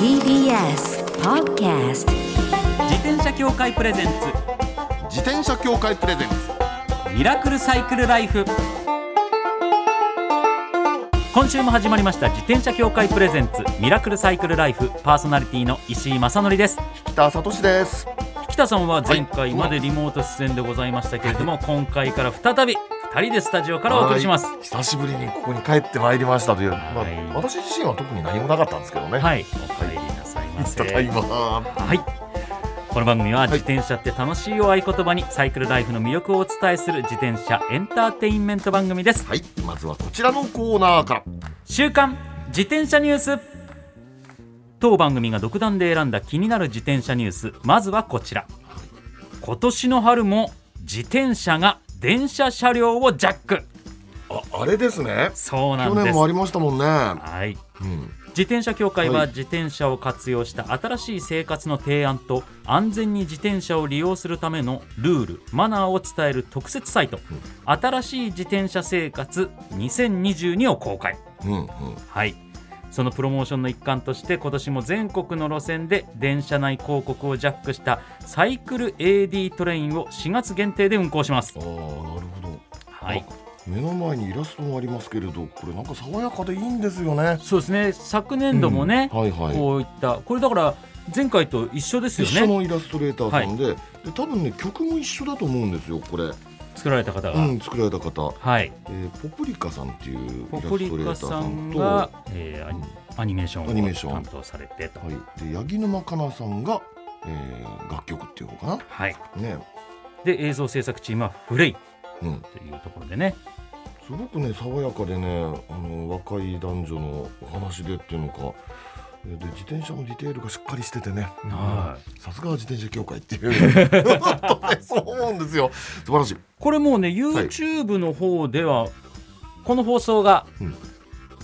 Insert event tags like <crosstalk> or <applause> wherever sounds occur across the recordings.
TBS Podcast 自転車協会プレゼンツ。自転車協会プレゼンツ。ミラクルサイクルライフ。今週も始まりました。自転車協会プレゼンツ。ミラクルサイクルライフ。パーソナリティの石井正則です。北里志です。北さんは前回までリモート出演でございましたけれども、今回から再び2人でスタジオからお送りしますはい久しぶりにここに帰ってまいりましたという、まあはい私自身は特に何もなかったんですけどねはいお帰りなさいませただいまはい。この番組は自転車って楽しいを合言葉にサイクルライフの魅力をお伝えする自転車エンターテインメント番組です。はいまずはこちらのコーナーから週刊自転車ニュース。当番組が独断で選んだ気になる自転車ニュース。まずはこちら。今年の春も自転車が電車車両をジャック。ああれですね。そうなんです。去年もあ。りましたもんね。はい。うん。自転車協会ははい。自転車を活用した新しい生活の提案と安全に自転車を利用するためのルールマナーを伝える特設サイト「新しい自転車生活2022」を公開。うんうん。はいそのプロモーションの一環として今年も全国の路線で電車内広告をジャックしたサイクル AD トレインを4月限定で運行します。ああなるほど。はい。あ目の前にイラストもありますけれどこれなんか爽やかでいいんですよね。そうですね。昨年度もね、はいはい。こういったこれだから前回と一緒ですよ一緒ねのイラストレーターさんで,、で多分ね曲も一緒だと思うんですよこれ、作られた方が、うん、作られた方。はい。えー、ポプリカさんっていうポプリカささんが、えーアニメーションアニメーション。を担当されてと。はい、で八木沼かなさんが、えー楽曲っていうのかはい、なね。で映像制作チームはフレイうん。というところでね、すごくね爽やかでねあの若い男女のお話でっていうのかえーで自転車のディテールがしっかりしててね。はさすがは自転車協会っていう。<laughs> そう思うんですよ。素晴らしい。これもうね YouTube の方では、この放送が、うん。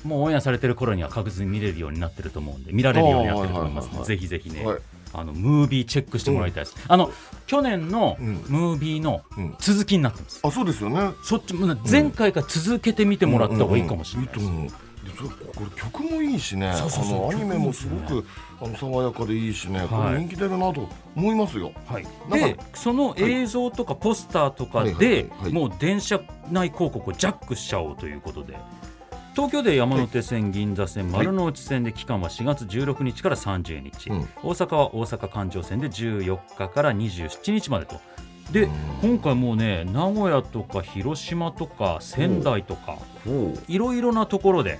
もうオンエアされてる頃には確実に見れるようになってると思うんで見られるようになってると思いますのでぜひぜひね、はい。あのムービーチェックしてもらいたいです、あの去年のうん。ムービーのうん。続きになってます、あそうですよね。そっち前回から続けてみてもらった方がいいかもしれないです、うんうんうんこれ曲もいいしね。そうのアニメもすごくあの爽やかでいいしね、こはい。れ人気出るなと思いますよ。はい、でかその映像とかポスターとかはい。はいではいはいもう電車内広告をジャックしちゃおうということで。東京で山手線、銀座線、はい。丸の内線で期間は4月16日から30日、うん。大阪は大阪環状線で14日から27日までと。でうん。今回もうね名古屋とか広島とか仙台とかいろいろなところで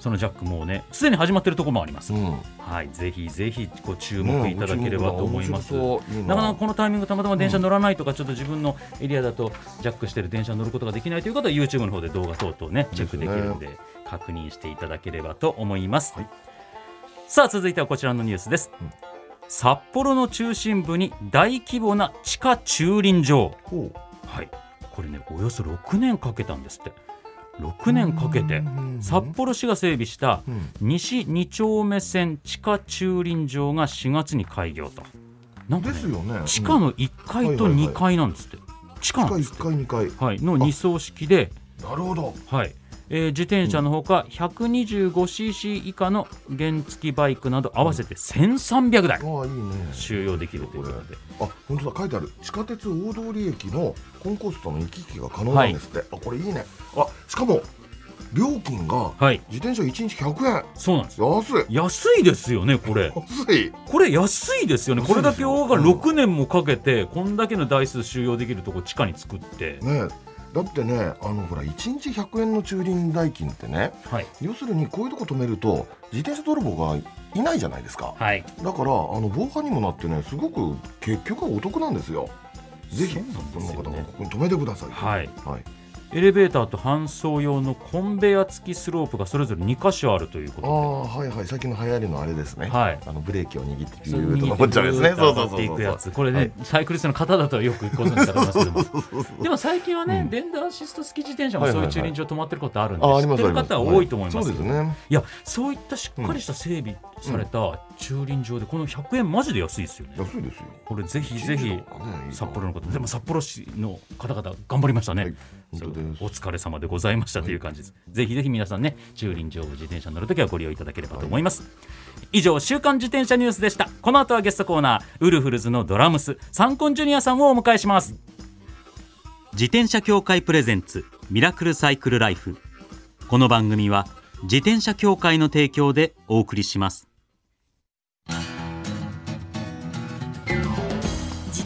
そのジャックもうねすでに始まってるところもあります、うん。はいぜひぜひご注目いただければと思います、ねな。かなかこのタイミングたまたま電車乗らないとか、ちょっと自分のエリアだとジャックしてる電車に乗ることができないという方は YouTube の方で動画等々ねチェックできるんで確認していただければと思います、はいさあ続いてはこちらのニュースです、うん。札幌の中心部に大規模な地下駐輪場。はい。これねおよそ6年かけたんですって6年かけてうん札幌市が整備したうん。西2丁目線地下駐輪場が4月に開業と。なんかねですよね。地下の1階と2階なんですって、地下地下なんですっ1階2階。て、はい、の2層式で、なるほど。はいえー自転車のほか 125cc 以下の原付バイクなど合わせて1300台収容できるということで。あ本当だ。書いてある。地下鉄大通駅のコンコースとの行き来が可能なんですって、あこれいいね。あしかも料金がはい。自転車1日100円。そうなんです安い。安いですよねこれ。安い。これ安いですよね。これだけ大がうん。6年もかけてこんだけの台数収容できるとこ地下に作って、ねだってねあのほら1日100円の駐輪代金ってねはい。要するにこういうとこ止めると自転車泥棒がいないじゃないですか。はい。だからあの防犯にもなってねすごく結局はお得なんですよ。ぜひそうなんこの方がここに止めてくださいはい。はいエレベーターと搬送用のコンベヤ付きスロープがそれぞれ2箇所あるというこあとあはいはい。最近の流行りのあれですね、で、はい、あのブレーキを握ってビューッと登っちゃうやつね。そうそうそうっと上がっていくやつ。これね、はい。サイクリストの方だとよくご存知だと思います。けどでも最近はね、うん。電動アシスト付き自転車もはいはいはいそうい。う駐輪場止まってることあるんで、ああり知ってる方は多いと思います,、そうですね。いやそういったしっかりした整備された駐輪場でこの100円マジで安いですよね。安いですよ。これぜひぜひ札幌の方でも札幌市の方々頑張りましたね、はい本当です。お疲れ様でございましたという感じです、ぜひぜひ皆さんね駐輪場を自転車に乗るときはご利用いただければと思います、以上週刊自転車ニュースでした。この後はゲストコーナーウルフルズのドラムスサンコンジュニアさんをお迎えします。自転車協会プレゼンツミラクルサイクルライフ。この番組は自転車協会の提供でお送りします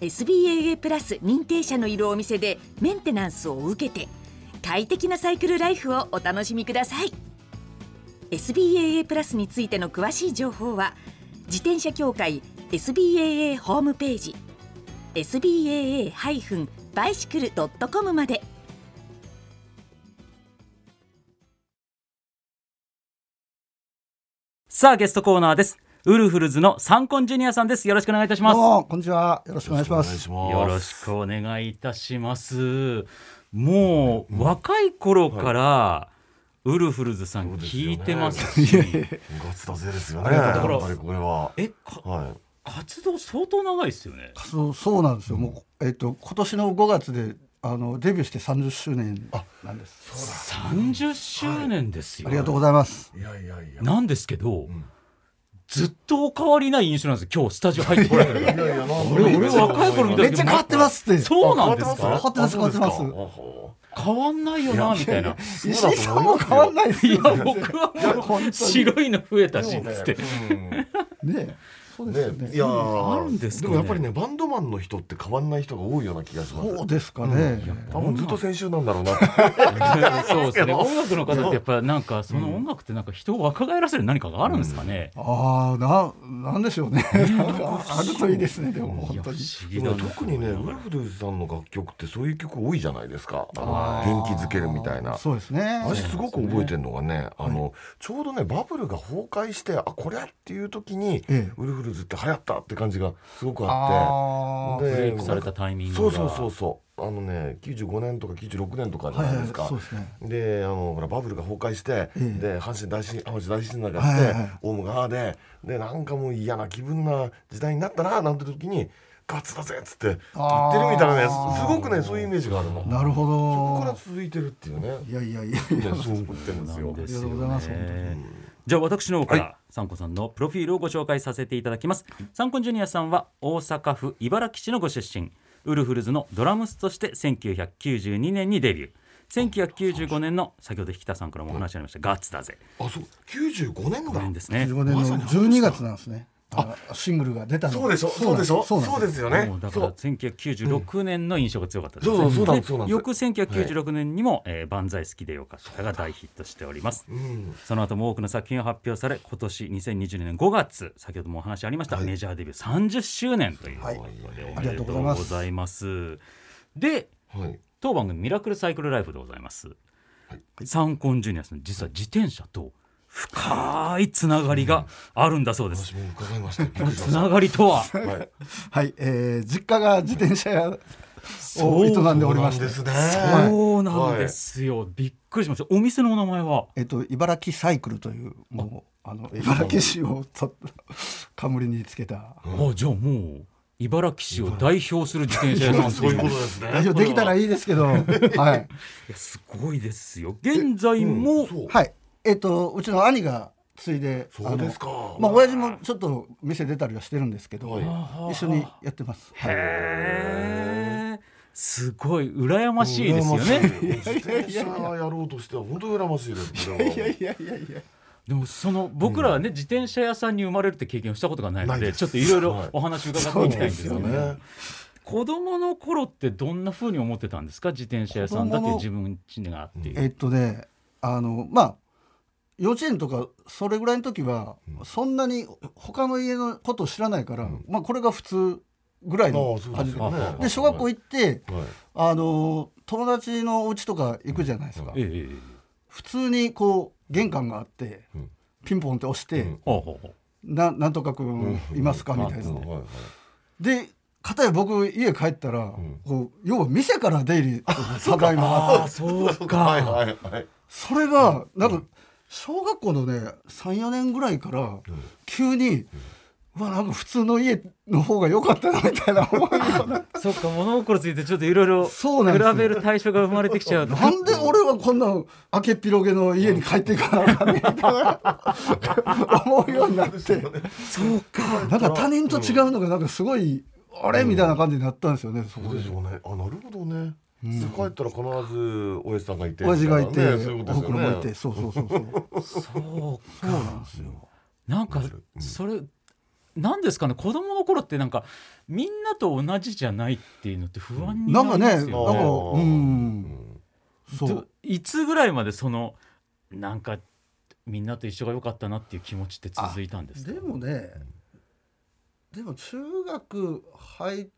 SBAA プラス認定者のいるお店でメンテナンスを受けて快適なサイクルライフをお楽しみください。SBAA プラスについての詳しい情報は自転車協会 SBAA ホームページ SBAA-bicycle.com まで。さあゲストコーナーです。ウルフルズのサンコンジュニアさんです。よろしくお願いいたします。どうもこんにちは。よろしくお願いします。よろしくお願いいたします。もう、若い頃から、ウルフルズさん聞いてますし、ガツだぜですよね。ありがとうやっぱりこれは。えかはい。活動相当長いですよね。そうそうなんですよ、もうえっと今年の5月であのデビューして30周年。なんです。30周年ですよ。ありがとうございます。いやいやいや。なんですけど、ずっとお変わりない印象なんですよ。今日スタジオ入ってこられるから。俺俺若い頃見た時めっちゃ変わってますってそうなんですか？変わってます変わってます変わんないよな、みたいな。石井さんも変わんないですいやよ、僕は白いの増えたし、つって。ねそうですよね。ね。いやー。あるんですかねもやっぱりねバンドマンの人って変わんない人が多いような気がしますそうですかね、多分ずっと先週なんだろうな。そうですね。音楽の方ってやっぱなんかその音楽ってなんか人を若返らせる何かがあるんですかね。ああななんでしょうね。あるといいですねでも本当に。特にねウルフルズさんの楽曲ってそういう曲多いじゃないですか。あの元気づけるみたいな。そうですね。私すごく覚えてるのがね、あのちょうどねバブルが崩壊してあこりゃっていう時に、ええ。ウルフルズって流行ったって感じがすごくあって。ブレイクされたタイミングが。そうそうそうそう。あのね95年とか96年とかじゃないですか、はいはいそうですね。であのほらバブルが崩壊して、ええ。で阪神大震阪神大震災があって、はいはいはい。オウムがああででなんかもう嫌な気分な時代になったななんて時にガッツだぜっつって言ってるみたいなねすすごくねそういうイメージがあるの。なるほそこからど続いてるっていうね。いやいやいやねそう思ってるんですよありがとうございます本当ね。じゃあ私の方から、サンコさんのプロフィールをご紹介させていただきます。サンコンジュニアさんは大阪府茨木市のご出身。ウルフルズのドラムスとして1992年にデビュー。1995年の先ほど引田さんからもお話ありました、ガッツだぜ。あそう95年こだれですね。15年のまさに12月なんですねあシングルが出たの？そうでしょ。そうでしょ。そうですよ。ね。だからそう。1996年の印象が強かったですね。そうそうそうそうなんです。翌1996年にも、えー万歳好きでよかったが大ヒットしております。うん。その後も多くの作品が発表され今年2020年5月先ほどもお話ありました、はい。メジャーデビュー30周年ということで、はい。おめでとうございます。ではい。当番組「ミラクルサイクルライフ」でございます、サンコンジュニアさん実は自転車と深いつながりがあるんだそうです、私も伺いました。つました。ながりとは？はい。はい、えー、実家が自転車屋を営んでおりまして。そうなんですねそうなんですよ、びっくりしました。お店のお名前は？えっと茨城サイクルというもうあ。の茨城市をと冠につけた。あじゃあもう茨城市を代表する自転車屋さんそういうことですね。代表できたらいいですけど。<laughs> はい。いやすごいですよ。現在も、そうはいえっとうちの兄が継いでそうですか。まあ親父もちょっと店出たりはしてるんですけど、はい。一緒にやってます。へえすごい羨ましいですよね。自転車やろうとしては本当に羨ましいですいやいやいやいや。でもその僕らはね、自転車屋さんに生まれるって経験をしたことがないのでちょっといろいろお話伺っていきたいんですけどね。子供の頃ってどんな風に思ってたんですか？自転車屋さんだって自分家があって。えっとねあのまあ幼稚園とかそれぐらいの時は、そんなに他の家のことを知らないから、まあこれが普通ぐらいの感じでで小学校行ってはい。あの友達のお家とか行くじゃないですか、普通にこう玄関があって、うん。ピンポンって押して、ななんとか君いますか、みたいな、で片や僕家帰ったら、ん。こう要は店から出入りただいまあって。そうそれがなんか小学校のね34年ぐらいから急に、うわなんか普通の家の方が良かったなみたいな <laughs> 思うようなそっか物心ついてちょっといろいろ比べる対象が生まれてきちゃうと。なんで俺はこんな明けっぴろげの家に帰っていかなあかんねんみたいな思うようになって。そうか。なんか他人と違うのがなんかすごいあれ？みたいな感じになったんですよねそこで。そうでしょうね。あなるほどね帰ったら必ず親父さんがいて。親父がいて、ねそういうことおですよね。ふくろもいてそうそうそうそう。そうそうなんですよ。なんかうん。それなんですかね子供の頃ってなんかみんなと同じじゃないっていうのって不安になりなんかね。なんかますよね。ううん。んそどういつぐらいまでそのなんかみんなと一緒が良かったなっていう気持ちって続いたんですか？でもねでも中学入っ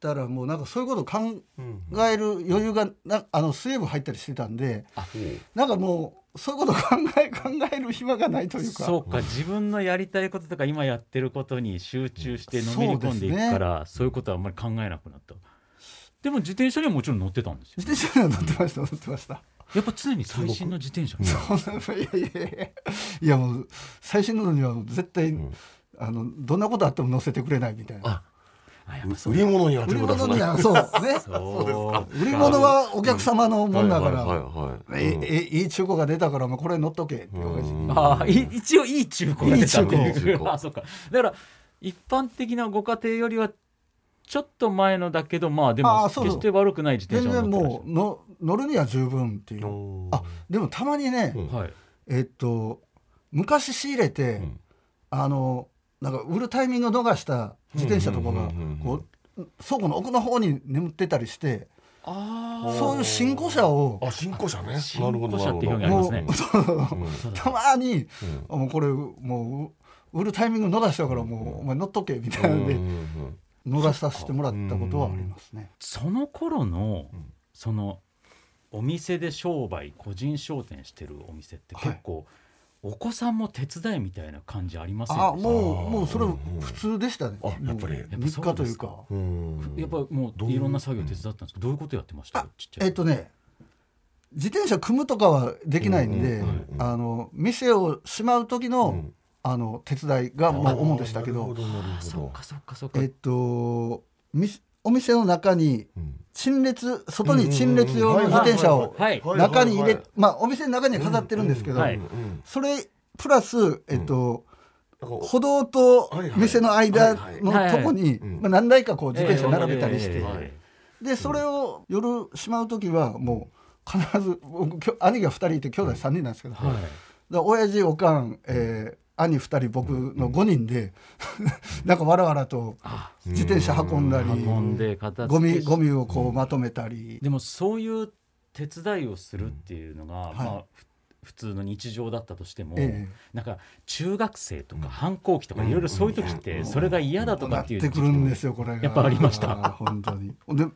たらもうなんかそういうこと考うんえる余裕がなあの水泳部入ったりしてたんでう。んなんかもうそういうこと考え <laughs> 考える暇がないというか。そうか自分のやりたいこととか今やってることに集中してのめり込んでいくからそう,、いうことはあんまり考えなくなった。でも自転車にはもちろん乗ってたんですよ自転車には乗ってました乗ってました。やっぱ常に最新の自転車いやいやいやいやもう最新のには絶対、ん。あのどんなことあっても乗せてくれないみたいな売り物には売り物にはそうね。そう売り物はお客様のもんだから、はいはいはいはいええいい中古が出たからもうこれ乗っとけっていう感じ。うん。ああい一応いい中古が出たっていい中古。<laughs> あそうか。だから一般的なご家庭よりはちょっと前のだけどまあでもああそう決して悪くない自転全然車を乗ってらっしもうの乗るには十分っていう。うんあでもたまにね、うん。えっと昔仕入れて、ん。あのなんか売るタイミングを逃した自転車とかがこう倉庫の奥の方に眠ってたりしてあそういう新古車をあ新古車ね。新なるほど古車っていうなるほど。表現ありますね。たまに、あもうこれもう売るタイミング逃したからもうお前乗っとけみたいなんでうんうんうん。乗らさせてもらったことはありますね。その頃のうん。そのお店で商売個人商店してるお店って結構、お子さんも手伝いみたいな感じありませんでしたあもうもうそれうん普通でしたね。あやっぱり。日課というか。うん。やっぱもういろんな作業手伝ったんですけどどういうことやってました？あちっちゃいえっとね自転車組むとかはできないんで、うん。うん。うん。あの店をしまう時の、うん。あの手伝いがもう主でしたけど。なるほどなるほど。あそっかそっかそっか。えっとみお店の中にうん。陳列外に陳列用の自転車をはい中に入れまあお店の中には飾ってるんですけど、それプラスえっと、歩道と店の間はいのはい。とこに、何台かこう自転車並べたりして、でそれを夜しまう時はもう必ず僕兄が2人いて兄弟3人なんですけど、だ親父おかん、えー兄2人僕の5人で、なんかわらわらとあ自転車運んだり、運んゴミゴミをこうまとめたり、でもそういう手伝いをするっていうのが、はいまあふ普通の日常だったとしても、ええ。なんか中学生とか反抗期とかいろいろそういう時ってそれが嫌だとかなっっていうてくるんですよこれがやっぱありました。本当に。<laughs> で、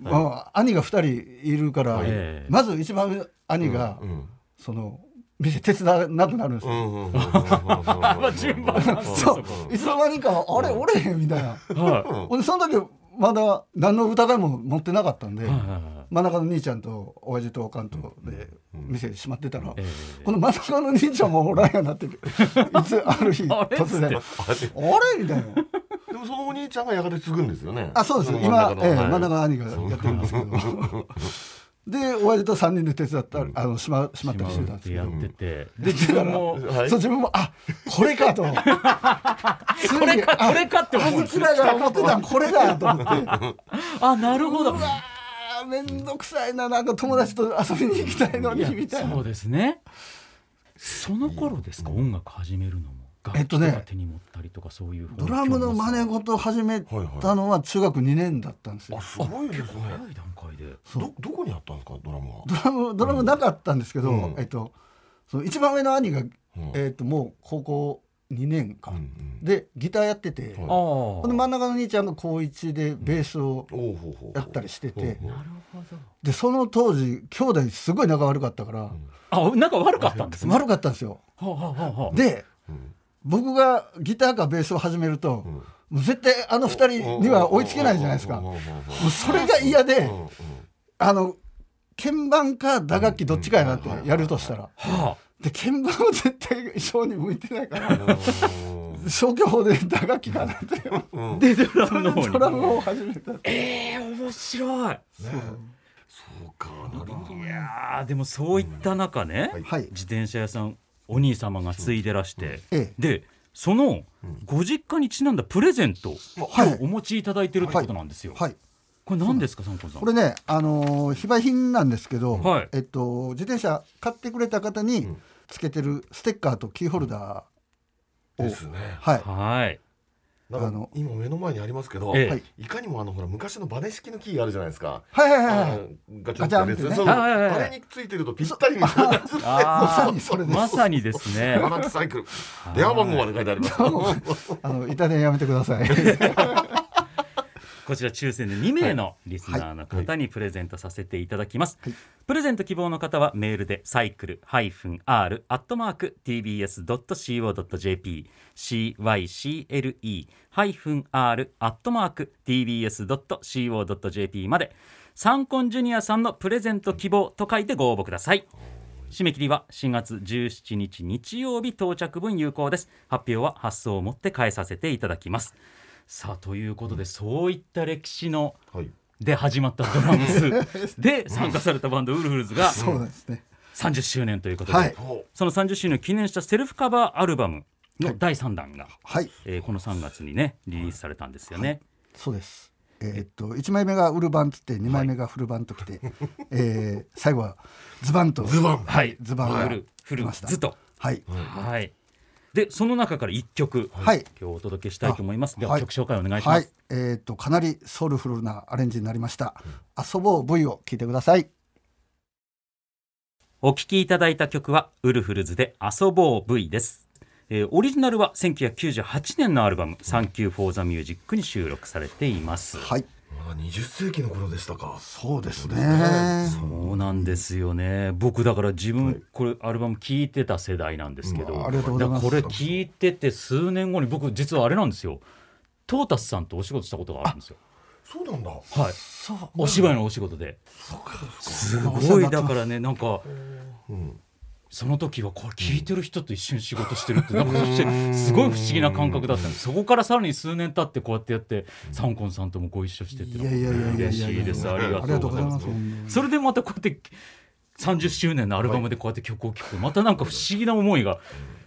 まあ、兄が2人いるから、ええまず一番上兄が、うん。その店手伝わなくなるんですよ、まあ順番なんですそういつの間にかあれおれへんみたいなはほんでその時まだ何の疑いも持ってなかったんで、真ん中の兄ちゃんと親父とおかんとで店閉まってたら、この真ん中の兄ちゃんもおらんようになってるいつある日突然「あれ?」みたいなでもそのお兄ちゃんがやがて継ぐんですよねあそうです今、ええ真ん中の兄がやってるんですけどで親父と3人で手伝った、あのしましまったりしてたんですけど。ってやってて、で自分もはい。そう自分もあこれかと。<laughs> これかあこれかって思う。んですよ兄貴らが思ってたんこれだと思って。あなるほど。うわーめんどくさいななんか友達と遊びに行きたいのにみたいな。そうですね。その頃ですか、音楽始めるのもえっとね楽器とか手に持ったりとかそういうドラムの真似事を始めたのは中学2年だったんですよ。あ。すごいですね。早い段階で。どどこにあったんですかドラムは？ドラムドラムなかったんですけど、うん。えっとその一番上の兄が、うん。えっともう高校2年か、うんうん。でギターやってて、はい。ああほんで真ん中の兄ちゃんが高1でベースをおうほうほうやったりしてて、でその当時兄弟すごい仲悪かったから、あ仲悪かったんですね。悪かったんですよ。はあはあはあはあ。でうん僕がギターかベースを始めると、ん。もう絶対あの二人には追いつけないじゃないですか。もうそれが嫌で、あの鍵盤か打楽器どっちかやなってやるとしたら。はで鍵盤は絶対衣装に向いてないからうん。消去法で打楽器かなって。でドラムのドラムを始めたえー、面白い。そうか。なるほどいやーでもそういった中ね、自転車屋さんお兄様が継いでらして、ええでそのご実家にちなんだプレゼントをお持ちいただいてるってことなんですよ、はい。これ何ですかサンコンさん。これねあのー非売品なんですけど、はい。えっと自転車買ってくれた方につけてるステッカーとキーホルダーを、ですね。はいあの今目の前にありますけど、ええ。はいいかにもあのほら昔のバネ式のキーあるじゃないですか。はい。はいはいはいガチャンってやつね。そうはいはいはいあれについてるとぴったりみたいなまさにそれです。まさにですね。<laughs> バナナサイクル。電話番号まで書いてあります。<laughs> あの板電やめてください <laughs> こちら抽選で2名のリスナーの方にプレゼントさせていただきます、はい。プレゼント希望の方はメールでサイクル -r アットマーク tbs.co.jp cycle-r アットマーク tbs.co.jp までサンコンジュニアさんのプレゼント希望と書いてご応募ください。締め切りは4月17日日曜日到着分有効です。発表は発送をもって返させていただきますさあということでそういった歴史のはい。で始まったドラムス。<laughs> で参加されたバンドウルフルズがそうですね。30周年ということで、はい。ほその30周年を記念したセルフカバーアルバムの第3弾が、はい。えーこの3月にねリリースされたんですよね。そうです。えーっと1枚目がウルバンつって2枚目がフルバンときて、えー最後はズバンとズバン。はい、ズバンがウルフル来ました。ズと、はい。はい。でその中から1曲、はい今日お届けしたいと思います。では、はい曲紹介お願いしまはいす。、えーっとかなりソウルフルなアレンジになりました「遊ぼう V」を聞いてくださいお聴きいただいた曲はウルフルズで遊ぼう V です。えーオリジナルは1998年のアルバム「サンキュー・フォー・ザ・ミュージック」に収録されています。はい20世紀の頃でしたか。そうですそうですね。そうなんですよね。僕だから自分、はい。これアルバム聴いてた世代なんですけど、うんありがとうございます。これ聴いてて数年後に僕実はあれなんですよ。トータスさんとお仕事したことがあるんですよ。そうなんだ。はい。そうお芝居のお仕事で。そうかすごいだからねなんかうん。その時はこれ聞いてる人と一緒に仕事してるってなんかそしてすごい不思議な感覚だったんです。そこからさらに数年経ってこうやってやってサンコンさんともご一緒してって嬉しいです。ありがととうございます。すそれでまたこうやって30周年のアルバムでこうやって曲を聴くとまたなんか不思議な思いが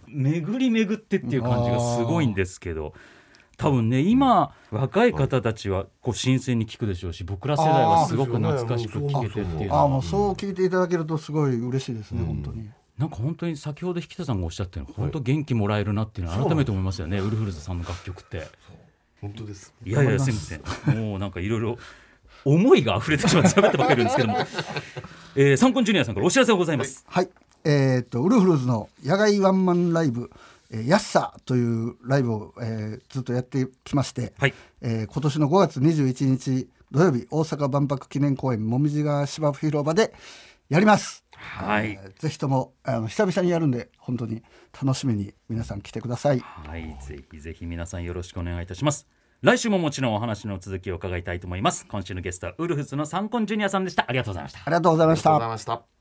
巡り巡ってっていう感じがすごいんですけど多分ね今若い方たちはこう新鮮に聴くでしょうし僕ら世代はすごく懐かしく聴けてっていうああもうそう聞いていただけるとすごい嬉しいですね、本当になんか本当に先ほど引田さんがおっしゃったように本当元気もらえるなっていうのは改めて思いますよね。ウルフルズさんの楽曲って。本当です。いやいやす。みません。もうなんかいろいろ思いが溢れてしまって <laughs> 喋ってばかりですけども、えー、サンコンジュニアさんからお知らせがございます。はい。えーっとウルフルズの野外ワンマンライブ「えー、ヤッサー」というライブを、えーずっとやってきまして、はい。えー今年の5月21日土曜日大阪万博記念公園もみじ川芝生広場でやります。はいえーぜひともあの久々にやるんで本当に楽しみに皆さん来てください。はい、ぜひぜひ皆さんよろしくお願いいたします。来週ももちろんお話の続きを伺いたいと思います。今週のゲストはウルフルズのサンコンジュニアさんでした。ありがとうございました。ありがとうございましありがとうございた。ました。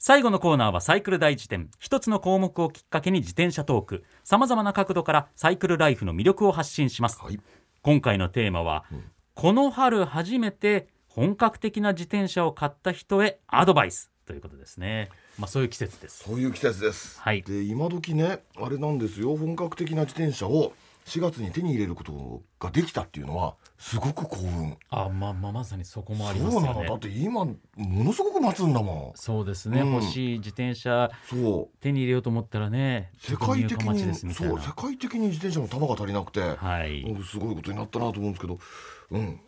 最後のコーナーはサイクル大辞典一つの項目をきっかけに自転車トークさまざまな角度からサイクルライフの魅力を発信します、はい。今回のテーマは、この春初めて本格的な自転車を買った人へアドバイスということですね。まあそういう季節です。そういう季節です。はい。で今時ねあれなんですよ。本格的な自転車を4月に手に入れることができたっていうのはすごく興奮あまあまあまさにそこもありますそうよねなの。だって今ものすごく待つんだもそうですね、うん。欲しい自転車んそう。手に入れようと思ったらね世界的にそう世界的に自転車の玉が足りなくて、はい、うんすごいことになったなと思うんですけど。うん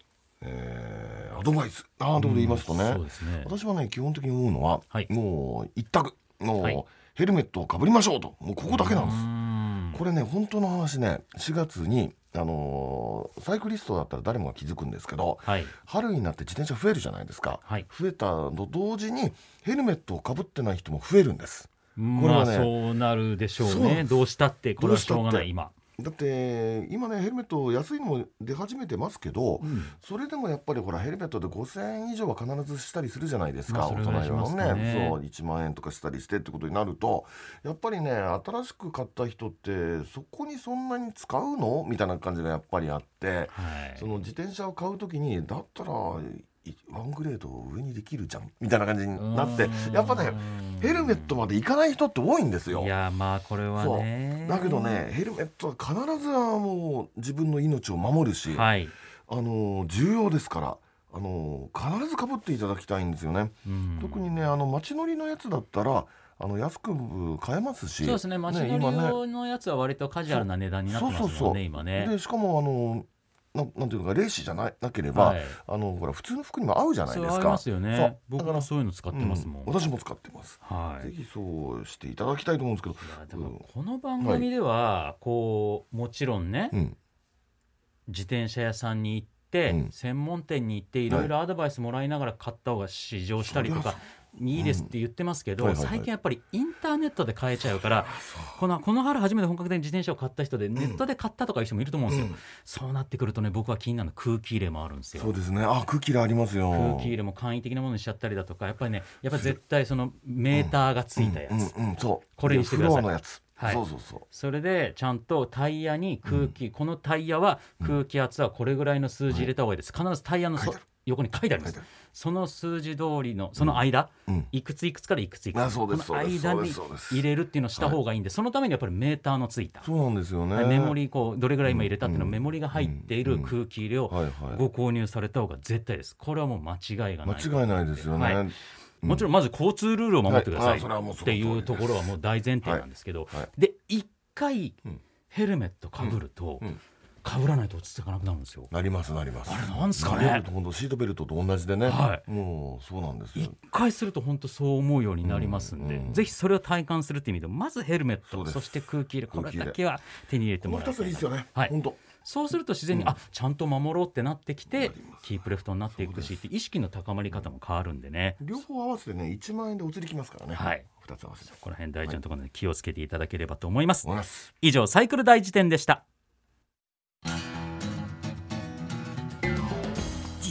えーアドバイス。なんてことで言いますとね、そうですね。私はね基本的に思うのは、はい。もう一択もう、はい。ヘルメットをかぶりましょうと。もうここだけなんです。ん。これね本当の話ね4月にあのーサイクリストだったら誰もが気づくんですけどはい。春になって自転車増えるじゃないですか、はい。増えたと同時にヘルメットをかぶってない人も増えるんです。これまあはねそうなるでしょうね。どうしたってこれはしょうがどうしたって。ない今だって今ねヘルメット安いのも出始めてますけど、ん。それでもやっぱりほらヘルメットで5000円以上は必ずしたりするじゃないですか、まあ大人ね用のね。そう1万円とかしたりしてってことになるとやっぱりね新しく買った人ってそこにそんなに使うの？みたいな感じがやっぱりあって、はい。その自転車を買う時にだったらいワングレード上にできるじゃんみたいな感じになってうん。やっぱねヘルメットまでいかない人って多いんですよ。い。やまあこれはね。だけどねヘルメットは必ずはもう自分の命を守るし、はい、あの重要ですからあの必ずかぶっていただきたいんですよね。うん。特にねあの街乗りのやつだったらあの安く買えますしそうですね街乗りのやつは割とカジュアルな値段になってますもんねそうそうそう。今ね。でしかもあのななんていうのかレーシじゃななければ、はい。あのほら普通の服にも合うじゃないですか。ありますよね。僕もそういうの使ってますもん、うん。私も使ってます。はい。ぜひそうしていただきたいと思うんですけど。いやでもこの番組ではこうもちろんね、うん、自転車屋さんに行って、うん。専門店に行っていろいろアドバイスもらいながら買った方が試乗したりとかいいですって言ってますけど、最近やっぱりインターネットで買えちゃうからこのこの春初めて本格的に自転車を買った人でネットで買ったとかいう人もいると思うんですよ、うん。そうなってくるとね僕は気になるの空気入れもあるんですよ。そうですね。あ空気入れありますよ。空気入れも簡易的なものにしちゃったりだとかやっぱりねやっぱり絶対そのメーターがついたやつ、うんうんうん、そう。これにしてください。フロアのやつ、はい。そうそうそう。それでちゃんとタイヤに空気、このタイヤは空気圧はこれぐらいの数字入れた方がいいです、必ずタイヤの横に書いてあります。その数字通りのその間、うん。いくついくつからいくついくつ。この間に入れるっていうのをした方がいいんで、そのためにやっぱりメーターのついた、そうなんですよね、はいメモリこうどれぐらい今入れたっていうの、うん。メモリが入っている空気入れをはいはい。ご購入された方が絶対です。これはもう間違いがない。間違いないですよね、はい。もちろんまず交通ルールを守ってくださいっていうところはもう大前提なんですけど、はい。はい。で一回うん。ヘルメットかぶると、かぶらないと落ち着かなくなるんですよ。なりますなります。あれなんすかね。シートベルトと同じでね、はい。もうそうなんですよ。一回すると本当そう思うようになりますんで、うんうんぜひそれを体感するっていう意味でまずヘルメットそして空気入れこれだけは手に入れてこのもらいたい二ついいですよね、はい。本当。そうすると自然に、あちゃんと守ろうってなってきてキープレフトになっていくし意識の高まり方も変わるんでね。両方合わせてね1万円でお釣りきますからね。はい。二つ合わせて。この辺大事なところで気をつけていただければと思います。思います。以上サイクル大辞典でした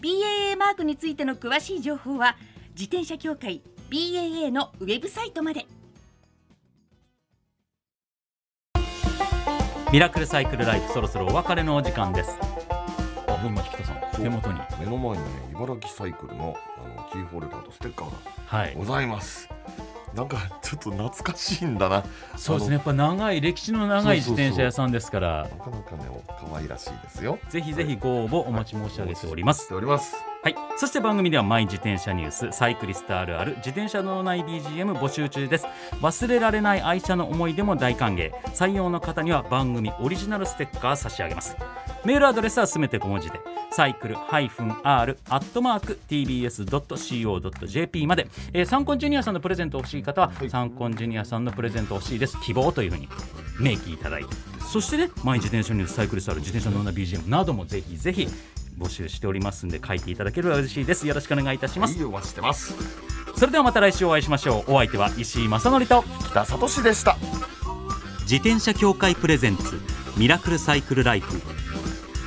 BAA マークについての詳しい情報は自転車協会 BAA のウェブサイトまで。ミラクルサイクルライフそろそろお別れのお時間です。あ今引田さん手元に。目の前にね茨城サイクルのあのキーホルダーとステッカーがはい。ございますなんかちょっと懐かしいんだな。そうですね。やっぱ長い歴史の長い自転車屋さんですから。なかなかね可愛らしいですよ。ぜひぜひご応募お待ち申し上げております。しております。はい、そして番組ではマイ自転車ニュースサイクリストあるある自転車のない BGM 募集中です。忘れられない愛車の思い出も大歓迎。採用の方には番組オリジナルステッカー差し上げますメールアドレスはすべて小文字でサイクル -r-tbs.co.jp まで、えー、サンコンジュニアさんのプレゼント欲しい方は、サンコンジュニアさんのプレゼント欲しいです。希望というふうに明記いただいて。そしてねマイ自転車ニュースサイクリストある自転車のような BGM などもぜひぜひ募集しておりますんで書いていただければ嬉しいです。よろしくお願いいたします。いいお待ちしてます。それではまた来週お会いしましょう。お相手は石井正則と北里志でした。自転車協会プレゼンツミラクルサイクルライフ